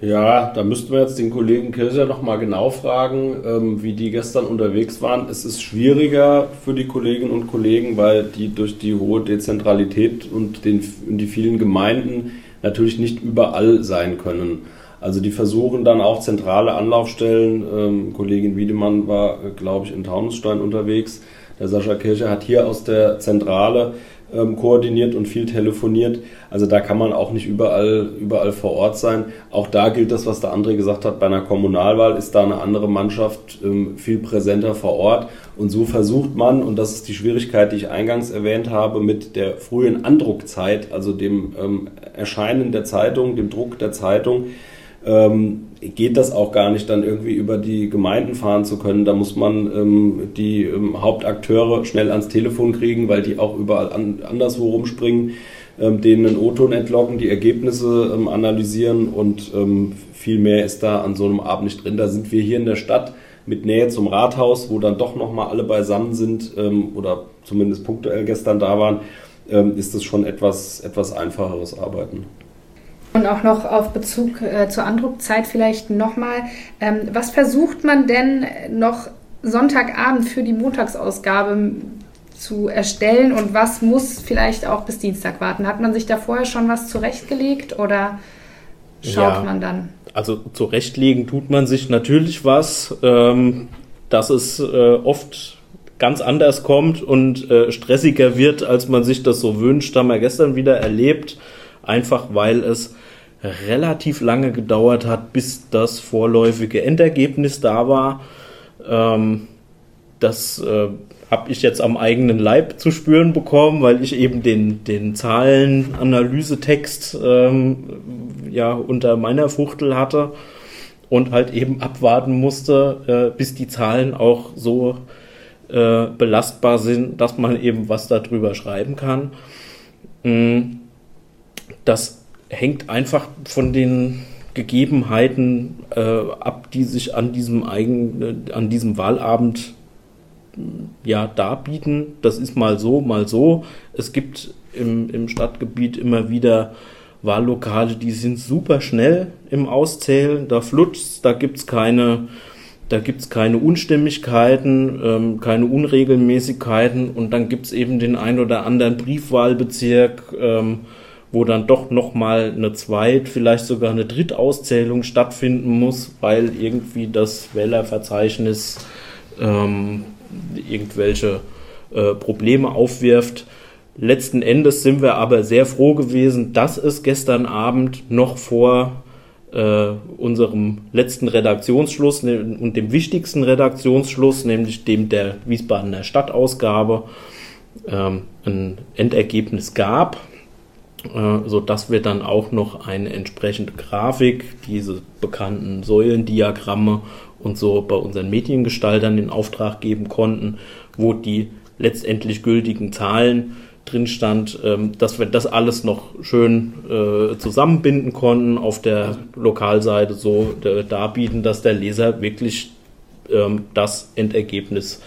Ja, da müssten wir jetzt den Kollegen Kircher noch mal genau fragen, ähm, wie die gestern unterwegs waren. Es ist schwieriger für die Kolleginnen und Kollegen, weil die durch die hohe Dezentralität und den, die vielen Gemeinden natürlich nicht überall sein können. Also die versuchen dann auch zentrale Anlaufstellen. Ähm, Kollegin Wiedemann war, glaube ich, in Taunusstein unterwegs. Der Sascha Kircher hat hier aus der Zentrale ähm, koordiniert und viel telefoniert. Also da kann man auch nicht überall, überall vor Ort sein. Auch da gilt das, was der André gesagt hat, bei einer Kommunalwahl ist da eine andere Mannschaft ähm, viel präsenter vor Ort. Und so versucht man, und das ist die Schwierigkeit, die ich eingangs erwähnt habe, mit der frühen Andruckzeit, also dem ähm, Erscheinen der Zeitung, dem Druck der Zeitung, ähm, geht das auch gar nicht, dann irgendwie über die Gemeinden fahren zu können. Da muss man ähm, die ähm, Hauptakteure schnell ans Telefon kriegen, weil die auch überall an, anderswo rumspringen, ähm, denen einen O-Ton entlocken, die Ergebnisse ähm, analysieren und ähm, viel mehr ist da an so einem Abend nicht drin. Da sind wir hier in der Stadt mit Nähe zum Rathaus, wo dann doch nochmal alle beisammen sind oder zumindest punktuell gestern da waren, ist das schon etwas, etwas einfacheres Arbeiten. Und auch noch auf Bezug äh, zur Andruckzeit vielleicht nochmal. Ähm, was versucht man denn noch Sonntagabend für die Montagsausgabe zu erstellen und was muss vielleicht auch bis Dienstag warten? Hat man sich da vorher schon was zurechtgelegt oder schaut ja, man dann? Also zurechtlegen tut man sich natürlich was, ähm, dass es äh, oft ganz anders kommt und äh, stressiger wird, als man sich das so wünscht, haben wir gestern wieder erlebt einfach weil es relativ lange gedauert hat, bis das vorläufige Endergebnis da war. Ähm, das äh, habe ich jetzt am eigenen Leib zu spüren bekommen, weil ich eben den, den Zahlenanalysetext ähm, ja unter meiner Fuchtel hatte und halt eben abwarten musste, äh, bis die Zahlen auch so äh, belastbar sind, dass man eben was darüber schreiben kann. Mhm das hängt einfach von den Gegebenheiten äh, ab, die sich an diesem, eigen, äh, an diesem Wahlabend ja, darbieten. Das ist mal so, mal so. Es gibt im, im Stadtgebiet immer wieder Wahllokale, die sind super schnell im Auszählen. Da flutscht da gibt es keine, da gibt's keine Unstimmigkeiten, ähm, keine Unregelmäßigkeiten und dann gibt es eben den ein oder anderen Briefwahlbezirk, ähm, wo dann doch nochmal eine Zweit-, vielleicht sogar eine Drittauszählung stattfinden muss, weil irgendwie das Wählerverzeichnis ähm, irgendwelche äh, Probleme aufwirft. Letzten Endes sind wir aber sehr froh gewesen, dass es gestern Abend noch vor äh, unserem letzten Redaktionsschluss ne, und dem wichtigsten Redaktionsschluss, nämlich dem der Wiesbadener Stadtausgabe, ähm, ein Endergebnis gab äh, sodass wir dann auch noch eine entsprechende Grafik, diese bekannten Säulendiagramme und so bei unseren Mediengestaltern in Auftrag geben konnten, wo die letztendlich gültigen Zahlen drin stand, ähm, dass wir das alles noch schön äh, zusammenbinden konnten, auf der Lokalseite so äh, darbieten, dass der Leser wirklich ähm, das Endergebnis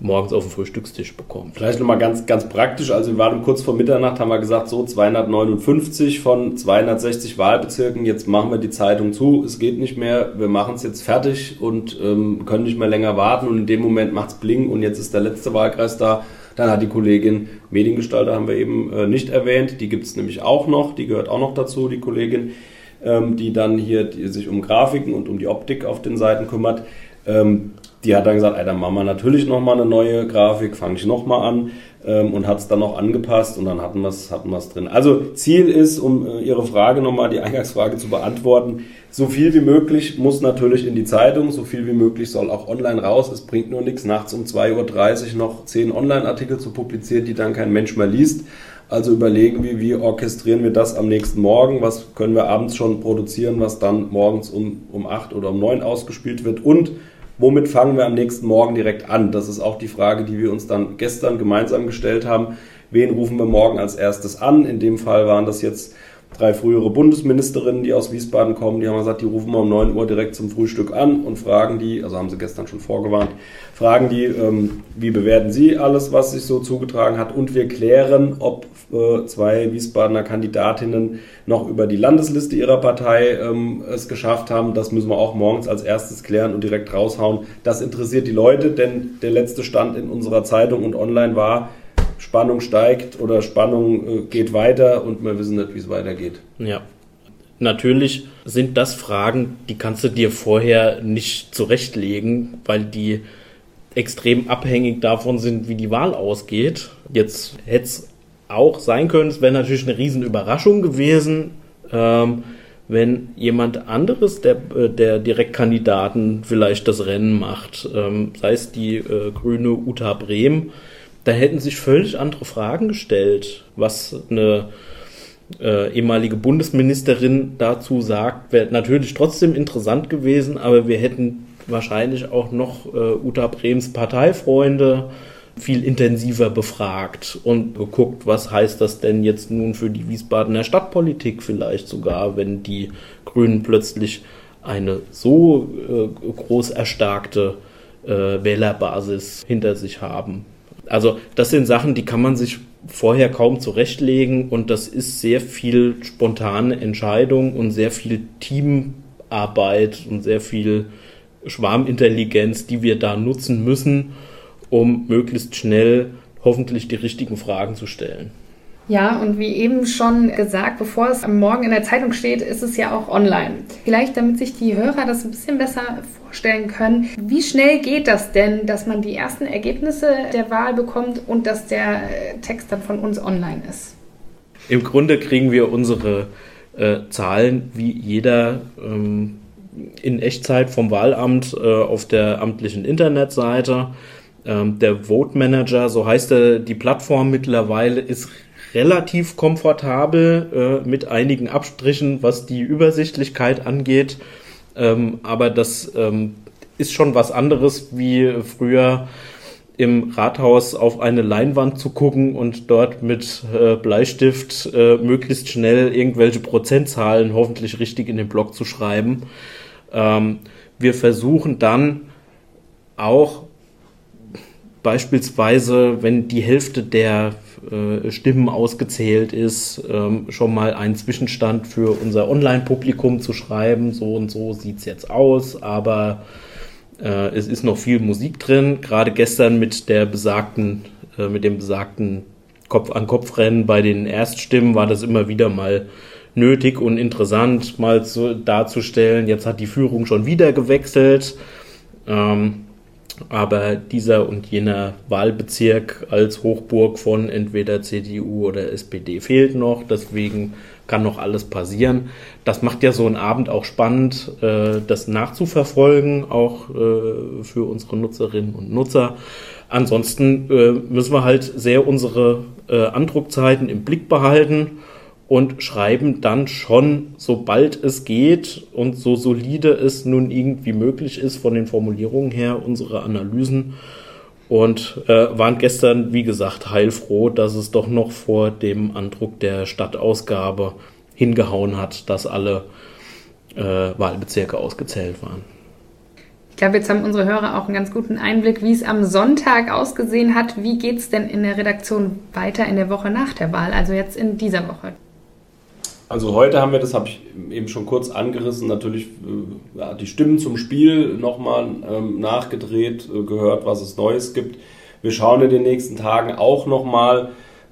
morgens auf dem Frühstückstisch bekommt. Vielleicht nochmal ganz, ganz praktisch. Also wir waren kurz vor Mitternacht, haben wir gesagt, so 259 von 260 Wahlbezirken. Jetzt machen wir die Zeitung zu. Es geht nicht mehr. Wir machen es jetzt fertig und ähm, können nicht mehr länger warten. Und in dem Moment macht es bling und jetzt ist der letzte Wahlkreis da. Dann hat die Kollegin Mediengestalter, haben wir eben äh, nicht erwähnt. Die gibt es nämlich auch noch. Die gehört auch noch dazu, die Kollegin, ähm, die dann hier die sich um Grafiken und um die Optik auf den Seiten kümmert. Ähm, die hat dann gesagt, ey, dann machen wir natürlich nochmal eine neue Grafik, fange ich nochmal an ähm, und hat es dann noch angepasst und dann hatten wir es hatten drin. Also Ziel ist, um äh, Ihre Frage nochmal, die Eingangsfrage zu beantworten, so viel wie möglich muss natürlich in die Zeitung, so viel wie möglich soll auch online raus. Es bringt nur nichts, nachts um 2.30 Uhr noch zehn Online-Artikel zu publizieren, die dann kein Mensch mehr liest. Also überlegen wir, wie orchestrieren wir das am nächsten Morgen, was können wir abends schon produzieren, was dann morgens um, um 8 oder um 9 ausgespielt wird und womit fangen wir am nächsten Morgen direkt an? Das ist auch die Frage, die wir uns dann gestern gemeinsam gestellt haben. Wen rufen wir morgen als erstes an? In dem Fall waren das jetzt drei frühere Bundesministerinnen, die aus Wiesbaden kommen, die haben gesagt, die rufen wir um 9 Uhr direkt zum Frühstück an und fragen die, also haben sie gestern schon vorgewarnt, fragen die, ähm, wie bewerten sie alles, was sich so zugetragen hat und wir klären, ob äh, zwei Wiesbadener Kandidatinnen noch über die Landesliste ihrer Partei ähm, es geschafft haben. Das müssen wir auch morgens als erstes klären und direkt raushauen. Das interessiert die Leute, denn der letzte Stand in unserer Zeitung und online war, Spannung steigt oder Spannung äh, geht weiter und wir wissen nicht, wie es weitergeht. Ja. Natürlich sind das Fragen, die kannst du dir vorher nicht zurechtlegen, weil die extrem abhängig davon sind, wie die Wahl ausgeht. Jetzt hätte es auch sein können, es wäre natürlich eine Riesenüberraschung gewesen, ähm, wenn jemand anderes der, äh, der Direktkandidaten vielleicht das Rennen macht, ähm, sei es die äh, grüne Uta Brehm, da hätten sich völlig andere Fragen gestellt, was eine äh, ehemalige Bundesministerin dazu sagt, wäre natürlich trotzdem interessant gewesen, aber wir hätten wahrscheinlich auch noch äh, Uta Brems Parteifreunde viel intensiver befragt und geguckt, was heißt das denn jetzt nun für die Wiesbadener Stadtpolitik vielleicht sogar, wenn die Grünen plötzlich eine so äh, groß erstarkte äh, Wählerbasis hinter sich haben. Also das sind Sachen, die kann man sich vorher kaum zurechtlegen und das ist sehr viel spontane Entscheidung und sehr viel Teamarbeit und sehr viel Schwarmintelligenz, die wir da nutzen müssen, um möglichst schnell hoffentlich die richtigen Fragen zu stellen. Ja, und wie eben schon gesagt, bevor es am Morgen in der Zeitung steht, ist es ja auch online. Vielleicht, damit sich die Hörer das ein bisschen besser vorstellen können, wie schnell geht das denn, dass man die ersten Ergebnisse der Wahl bekommt und dass der Text dann von uns online ist? Im Grunde kriegen wir unsere äh, Zahlen wie jeder ähm, in Echtzeit vom Wahlamt äh, auf der amtlichen Internetseite. Ähm, der Vote Manager, so heißt er, die Plattform mittlerweile, ist relativ komfortabel äh, mit einigen Abstrichen, was die Übersichtlichkeit angeht. Ähm, aber das ähm, ist schon was anderes wie früher im Rathaus auf eine Leinwand zu gucken und dort mit äh, Bleistift äh, möglichst schnell irgendwelche Prozentzahlen hoffentlich richtig in den Block zu schreiben. Ähm, wir versuchen dann auch beispielsweise, wenn die Hälfte der äh, Stimmen ausgezählt ist, ähm, schon mal einen Zwischenstand für unser Online-Publikum zu schreiben. So und so sieht es jetzt aus, aber äh, es ist noch viel Musik drin. Gerade gestern mit der besagten, äh, mit dem besagten Kopf-an-Kopf-Rennen bei den Erststimmen war das immer wieder mal nötig und interessant, mal so darzustellen. Jetzt hat die Führung schon wieder gewechselt. Ähm, aber dieser und jener Wahlbezirk als Hochburg von entweder CDU oder SPD fehlt noch. Deswegen kann noch alles passieren. Das macht ja so einen Abend auch spannend, äh, das nachzuverfolgen, auch äh, für unsere Nutzerinnen und Nutzer. Ansonsten äh, müssen wir halt sehr unsere Andruckzeiten im Blick behalten und schreiben dann schon, sobald es geht und so solide es nun irgendwie möglich ist von den Formulierungen her, unsere Analysen und äh, waren gestern, wie gesagt, heilfroh, dass es doch noch vor dem Andruck der Stadtausgabe hingehauen hat, dass alle äh, Wahlbezirke ausgezählt waren. Ich glaube, jetzt haben unsere Hörer auch einen ganz guten Einblick, wie es am Sonntag ausgesehen hat. Wie geht es denn in der Redaktion weiter in der Woche nach der Wahl, also jetzt in dieser Woche? Also heute haben wir, das habe ich eben schon kurz angerissen, natürlich äh, die Stimmen zum Spiel nochmal ähm, nachgedreht, äh, gehört, was es Neues gibt. Wir schauen in den nächsten Tagen auch nochmal,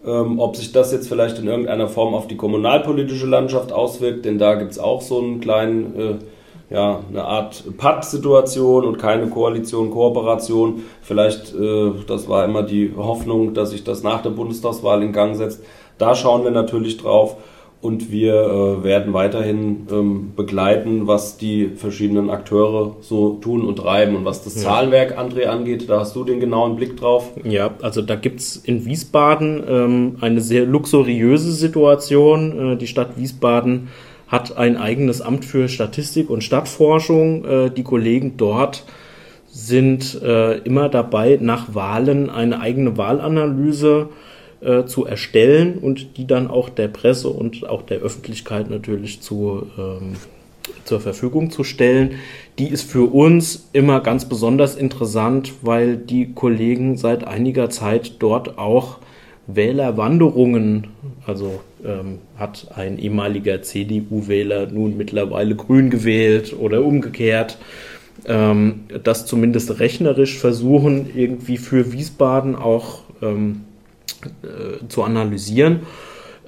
ähm, ob sich das jetzt vielleicht in irgendeiner Form auf die kommunalpolitische Landschaft auswirkt, denn da gibt es auch so einen kleinen, äh, ja, eine Art Patt-Situation und keine Koalition, Kooperation. Vielleicht, äh, das war immer die Hoffnung, dass sich das nach der Bundestagswahl in Gang setzt. Da schauen wir natürlich drauf und wir äh, werden weiterhin ähm, begleiten, was die verschiedenen Akteure so tun und treiben. Und was das ja. Zahlenwerk, André, angeht, da hast du den genauen Blick drauf. Ja, also da gibt es in Wiesbaden ähm, eine sehr luxuriöse Situation. Äh, die Stadt Wiesbaden hat ein eigenes Amt für Statistik und Stadtforschung. Äh, die Kollegen dort sind äh, immer dabei, nach Wahlen eine eigene Wahlanalyse äh, äh, zu erstellen und die dann auch der Presse und auch der Öffentlichkeit natürlich zu, ähm, zur Verfügung zu stellen. Die ist für uns immer ganz besonders interessant, weil die Kollegen seit einiger Zeit dort auch Wählerwanderungen, also ähm, hat ein ehemaliger CDU-Wähler nun mittlerweile grün gewählt oder umgekehrt, ähm, das zumindest rechnerisch versuchen, irgendwie für Wiesbaden auch ähm, äh, zu analysieren.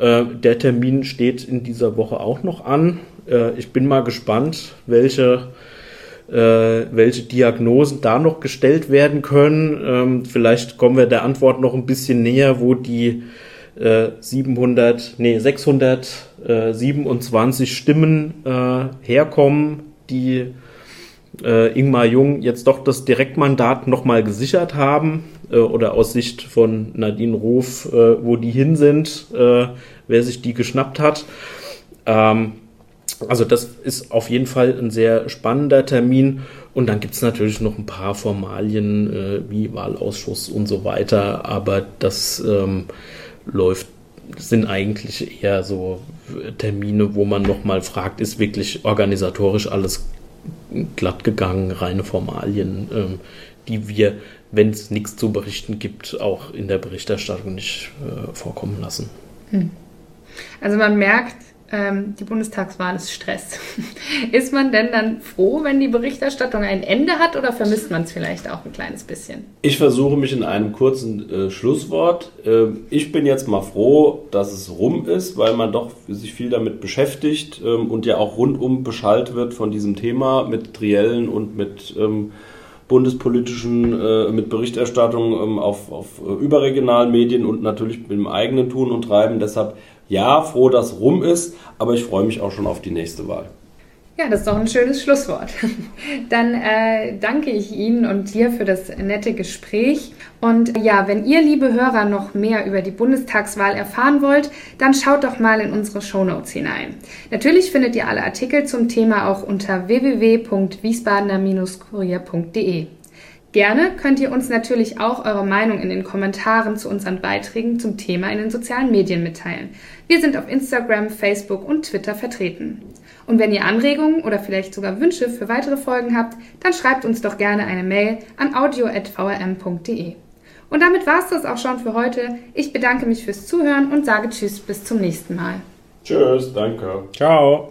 Äh, der Termin steht in dieser Woche auch noch an. Äh, ich bin mal gespannt, welche, äh, welche Diagnosen da noch gestellt werden können. Ähm, vielleicht kommen wir der Antwort noch ein bisschen näher, wo die 700, nee, 627 Stimmen herkommen, die äh, Ingmar Jung jetzt doch das Direktmandat nochmal gesichert haben äh, oder aus Sicht von Nadine Ruf, äh, wo die hin sind, äh, wer sich die geschnappt hat. Ähm, also das ist auf jeden Fall ein sehr spannender Termin. Und dann gibt es natürlich noch ein paar Formalien äh, wie Wahlausschuss und so weiter, aber das ähm, läuft sind eigentlich eher so Termine, wo man nochmal fragt, ist wirklich organisatorisch alles glatt gegangen, reine Formalien, ähm, die wir, wenn es nichts zu berichten gibt, auch in der Berichterstattung nicht äh, vorkommen lassen. Hm. Also man merkt, ähm, die Bundestagswahl ist Stress. *laughs* ist man denn dann froh, wenn die Berichterstattung ein Ende hat oder vermisst man es vielleicht auch ein kleines bisschen? Ich versuche mich in einem kurzen äh, Schlusswort. Äh, ich bin jetzt mal froh, dass es rum ist, weil man doch sich viel damit beschäftigt ähm, und ja auch rundum beschallt wird von diesem Thema mit Triellen und mit ähm, bundespolitischen, äh, mit Berichterstattung ähm, auf, auf äh, überregionalen Medien und natürlich mit dem eigenen Tun und Treiben. Deshalb ja, froh, dass rum ist, aber ich freue mich auch schon auf die nächste Wahl. Ja, das ist doch ein schönes Schlusswort. *laughs* Dann äh, danke ich Ihnen und dir für das nette Gespräch. Und ja, wenn ihr, liebe Hörer, noch mehr über die Bundestagswahl erfahren wollt, dann schaut doch mal in unsere Shownotes hinein. Natürlich findet ihr alle Artikel zum Thema auch unter www.wiesbadener-kurier.de. Gerne könnt ihr uns natürlich auch eure Meinung in den Kommentaren zu unseren Beiträgen zum Thema in den sozialen Medien mitteilen. Wir sind auf Instagram, Facebook und Twitter vertreten. Und wenn ihr Anregungen oder vielleicht sogar Wünsche für weitere Folgen habt, dann schreibt uns doch gerne eine Mail an audio.vrm.de. Und damit war es das auch schon für heute. Ich bedanke mich fürs Zuhören und sage Tschüss bis zum nächsten Mal. Tschüss, danke. Ciao.